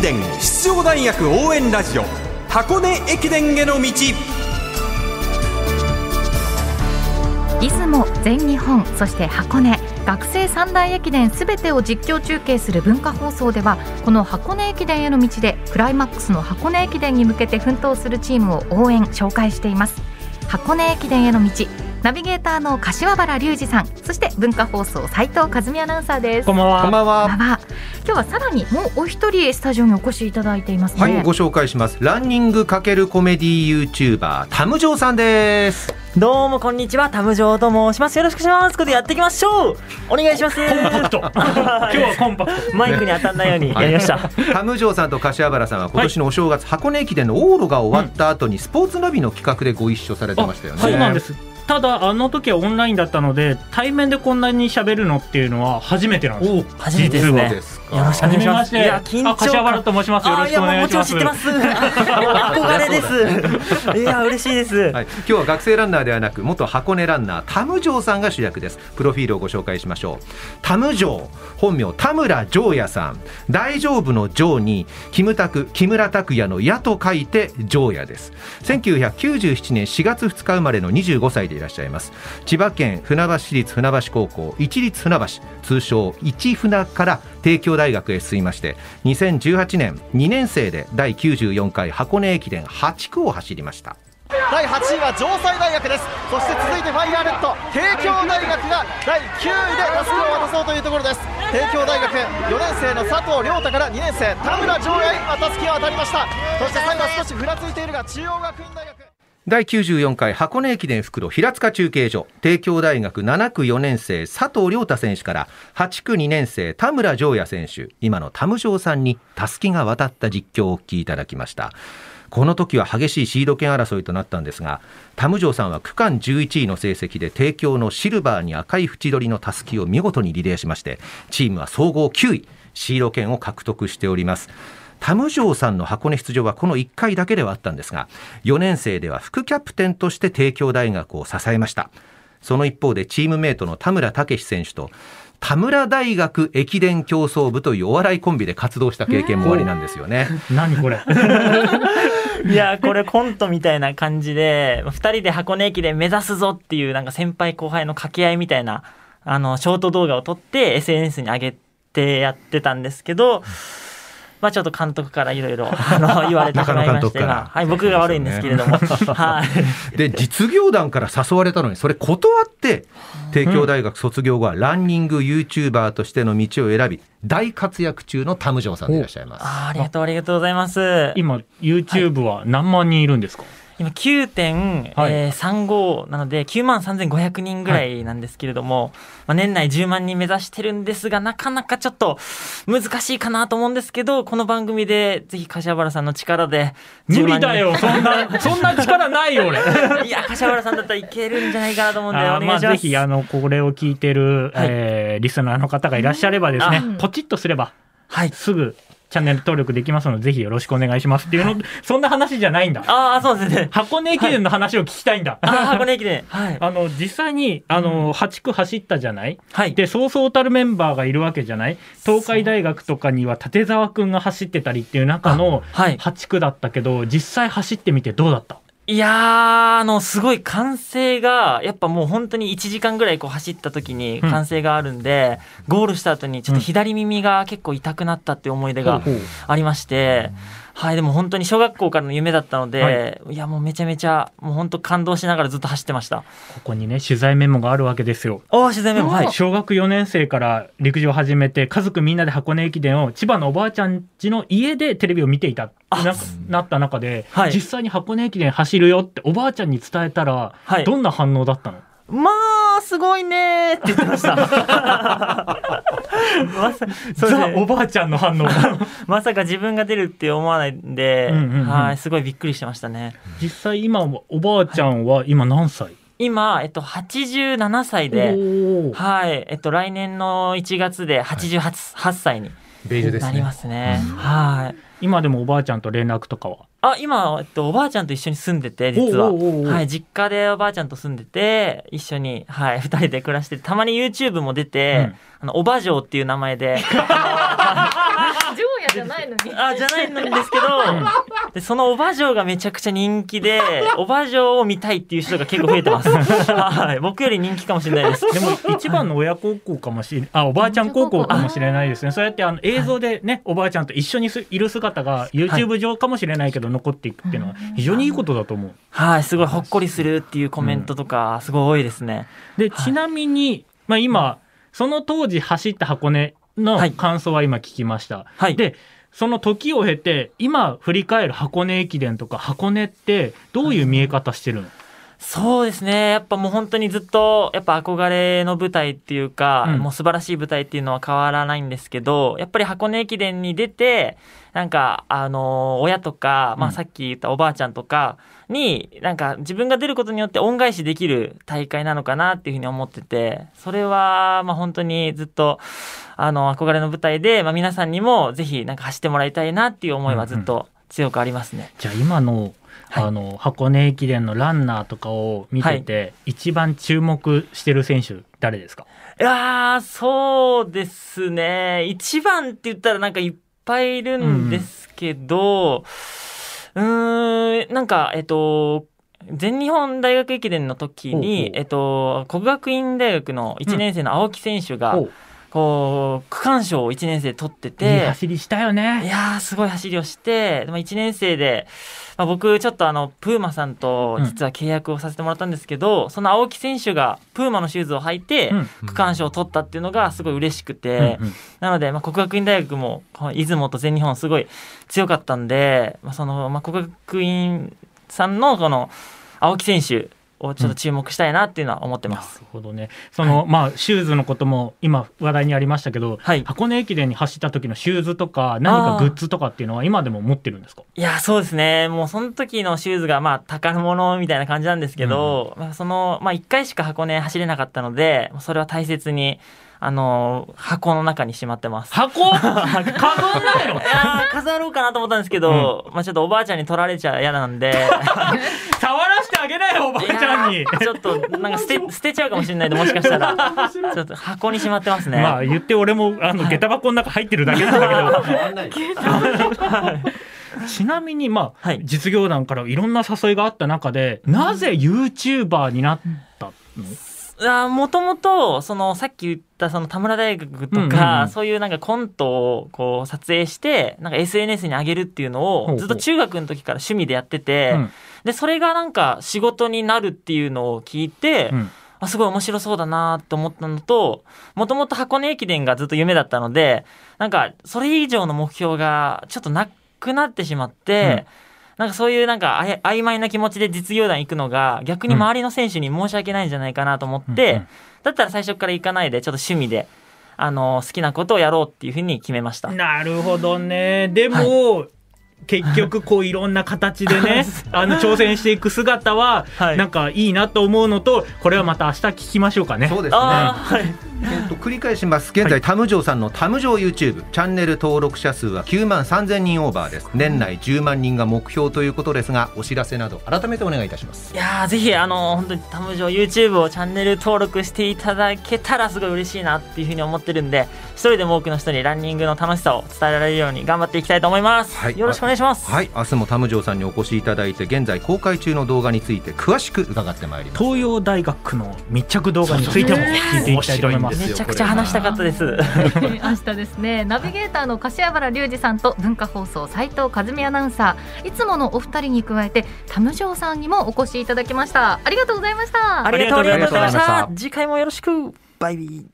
伝出場大学応援ラジオ箱根駅伝への道。出雲全日本そして箱根学生三大駅伝すべてを実況中継する文化放送ではこの箱根駅伝への道でクライマックスの箱根駅伝に向けて奮闘するチームを応援紹介しています。箱根駅伝への道ナビゲーターの柏原隆二さんそして文化放送斉藤和美アナウンサーですこんばんは。こんばんは。今日はさらにもうお一人スタジオにお越しいただいていますね、はい、ご紹介します。ランニング×コメディユーチューバータムジョーさんです。どうもこんにちは、タムジョーと申します。よろしくお願いします。ことでやっていきましょう。お願いします。コンパクト。今日はコンパクト。マイクに当たんないようにやりました。タムジョーさんと柏原さんは今年のお正月、箱根駅伝の往路が終わった後にスポーツナビの企画でご一緒されてましたよね。そうなんです。ただあの時はオンラインだったので対面でこんなに喋るのっていうのは初めてなんです。初めてですね。よろしくお願いします。いや、緊張あ柏原と申しますよろしくお願いしますあいやもうもちろん知ってます。憧れです。いや、嬉しいです。はい、今日は学生ランナーではなく元箱根ランナータムジョーさんが主役ですプロフィールをご紹介しましょうタムジョー本名田村ジョーヤさん大丈夫のジョーにキムタク木村拓哉の矢と書いてジョーヤです1997年4月2日生まれの25歳でいらっしゃいます。千葉県船橋市立船橋高校一律船橋通称一船から帝京大学へ進みまして2018年2年生で第94回箱根駅伝8区を走りました。第8位は城西大学です。そして続いてファイヤーレッド帝京大学が第9位でタスクを渡そうというところです。帝京大学4年生の佐藤亮太から2年生田村城也今タスキが渡りました。そして最後少しふらついているが中央学院大学第94回箱根駅伝袋平塚中継所帝京大学7区4年生佐藤亮太選手から8区2年生田村城也選手今の田無城さんにたすきが渡った実況をお聞きいただきました。この時は激しいシード権争いとなったんですが田無城さんは区間11位の成績で帝京のシルバーに赤い縁取りのたすきを見事にリレーしましてチームは総合9位シード権を獲得しております。タムジョーさんの箱根出場はこの1回だけではあったんですが4年生では副キャプテンとして帝京大学を支えましたその一方でチームメイトの田村武選手と田村大学駅伝競争部というお笑いコンビで活動した経験もおありなんですよね。何これ？いやこれコントみたいな感じで2人で箱根駅伝目指すぞっていうなんか先輩後輩の掛け合いみたいなあのショート動画を撮って SNS に上げてやってたんですけど、まあ、ちょっと監督からいろいろ言われてしまいまして、はい、僕が悪いんですけれども、はい、で実業団から誘われたのにそれ断って帝京大学卒業後はランニング YouTuber としての道を選び大活躍中のタムジョーさんでいらっしゃいます。ありがとうありがとうございます。今 YouTube は何万人いるんですか？今9.35なので9万3500人ぐらいなんですけれども、まあ、年内10万人目指してるんですがなかなかちょっと難しいかなと思うんですけどこの番組でぜひ柏原さんの力で10万人無理だよ。そんなそんな力ないよ俺。いや柏原さんだったらいけるんじゃないかなと思うんでお願いします。ぜひあのこれを聞いてる、はいえーリスナーの方がいらっしゃればですねうんポチッとすればはいすぐチャンネル登録できますのでぜひよろしくお願いしますっていうのそんな話じゃないんだ。ああそうです。ね。箱根駅伝の話を聞きたいんだ、あー箱根駅伝。はい。あの実際にあの8区走ったじゃない？はい。でそうそうたるメンバーがいるわけじゃない？東海大学とかには立沢君が走ってたりっていう中のあはい。8区だったけど実際走ってみてどうだった？いやー、あの、すごい歓声が、やっぱもう本当に1時間ぐらいこう走った時にうん。歓声があるんで、ゴールした後にちょっと左耳が結構痛くなったっていう思い出がありまして、はい、でも本当に小学校からの夢だったので、、はい。やもうめちゃめちゃ、もう本当感動しながらずっと走ってました。ここにね取材メモがあるわけですよ。おー、自然メモ、はい。小学4年生から陸上を始めて家族みんなで箱根駅伝を千葉のおばあちゃん家の家でテレビを見ていたあななった中で、はい。実際に箱根駅伝走るよっておばあちゃんに伝えたら、はい。どんな反応だったの？まあ、すごいねーって言ってました。まさそうザ・ねおばあちゃんの反応 まさか自分が出るって思わないんで、うんうんうんはい、すごいびっくりしてましたね。実際今おばあちゃんは今何歳、今、えっと、87歳で、はい、えっと、来年の1月で88 8歳にベージュですねなりま。すね。はい。今でもおばあちゃんと連絡とかは？あ、今、えっと、おばあちゃんと一緒に住んでて、実は。はい、実家でおばあちゃんと住んでて、一緒に、はい、二人で暮らしてて、たまに YouTube も出て、あの、おば嬢っていう名前で、じゃないのに。あじゃないんですけど、でそのおば嬢がめちゃくちゃ人気でおば嬢を見たいっていう人が結構増えてます。はい。僕より人気かもしれないです。でも一番の親孝行かもしれあおばあちゃん孝行かもしれないですね。そうやってあの映像でね、おばあちゃんと一緒にすいる姿が YouTube 上かもしれないけど残っていくっていうのは非常にいいことだと思う。はい。すごいほっこりするっていうコメントとかすごい多いですね、でちなみに、まあ、今その当時走った箱根のはい。感想は今聞きました。はい。でその時を経て今振り返る箱根駅伝とか箱根ってどういう見え方してるの、そうですね。やっぱもう本当にずっとやっぱ憧れの舞台っていうか、うん。もう素晴らしい舞台っていうのは変わらないんですけどやっぱり箱根駅伝に出てなんかあの親とか、まあ、うんさっき言ったおばあちゃんとかになんか自分が出ることによって恩返しできる大会なのかなっていうふうに思っててそれはまあ本当にずっとあの憧れの舞台で、まあ、皆さんにもぜひなんか走ってもらいたいなっていう思いはずっと強くありますね。じゃあ今のはいあの箱根駅伝のランナーとかを見てて、一番注目してる選手誰ですか？いやー、そうですね。一番って言ったらなんかいっぱいいるんですけど、うーん、なんか、えっと、全日本大学駅伝の時ほうほう。に、えっと、国学院大学の1年生の青木選手が、おうこう、区間賞を1年生で取っていいて、走りしたよいね。やー、すごい走りをして、でも1年生で、まあ、僕、ちょっとあの、プーマさんと実は契約をさせてもらったんですけど、その青木選手がプーマのシューズを履いて、うん。区間賞を取ったっていうのがすごい嬉しくて、うんうん。なので、まあ、国学院大学も、この出雲と全日本すごい強かったんで、まあ、その、まあ、国学院さんのこの、青木選手をちょっと注目したいなっていうのは思ってなるます。ほどね。その、まあシューズのことも今話題にありましたけど、はい箱根駅伝に走った時のシューズとか何かグッズとかっていうのは今でも持ってるんですか？いや、そうですね。もうその時のシューズが、まあ、宝物みたいな感じなんですけど、まあ、その、まあ、一回しか箱根走れなかったので、それは大切に、あの、箱の中にしまってます。箱？飾んないの？いやー飾ろうかなと思ったんですけど、まあちょっとおばあちゃんに取られちゃ嫌なんで、触らあげなよおばあちゃんに。ちょっとなんか捨て 捨てちゃうかもしれないんでもしかしたら。ちょっと箱にしまってますね。まあ言って俺もあの下駄箱の中入ってるだけなんだけど。ちなみにまあ、はい。実業団からいろんな誘いがあった中で、なぜ YouTuber になったの？あもともとそのさっき言ったその田村大学とか、うんうんうん。そういうなんかコントをこう撮影してなんか SNS に上げるっていうのをずっと中学の時から趣味でやってて、うん。でそれがなんか仕事になるっていうのを聞いて、うん。あすごい面白そうだなと思ったのともともと箱根駅伝がずっと夢だったのでなんかそれ以上の目標がちょっとなくなってしまって、なんかそういうなんかあや曖昧な気持ちで実業団行くのが逆に周りの選手に申し訳ないんじゃないかなと思って、うんうんだったら最初から行かないでちょっと趣味であの好きなことをやろうっていうふうに決めました。なるほどね。でも、結局こういろんな形でね あの挑戦していく姿ははいなんかいいなと思うのとこれはまた明日聞きましょうかね。そうですね。はいえっと繰り返します。現在、タムジョーさんのタムジョー YouTube チャンネル登録者数は9万3000人オーバーです。年内10万人が目標ということですが、お知らせなど改めてお願いいたしますい。やーぜひあの本当にタムジョ YouTube をチャンネル登録していただけたらすごい嬉しいなっていうふうに思ってるんで一人でも多くの人にランニングの楽しさを伝えられるように頑張っていきたいと思います、はいよろしくお願いしますはい、明日もタムジョーさんにお越しいただいて、現在公開中の動画について詳しく伺ってまいります。東洋大学の密着動画についても聞いていきたいと思います。めちゃくちゃ話したかったです。明日ですね。ナビゲーターの柏原隆二さんと文化放送斉藤和美アナウンサー。いつものお二人に加えてタムジョーさんにもお越しいただきました。ありがとうございました。ありがとうありがとうございました。次回もよろしく。バイビー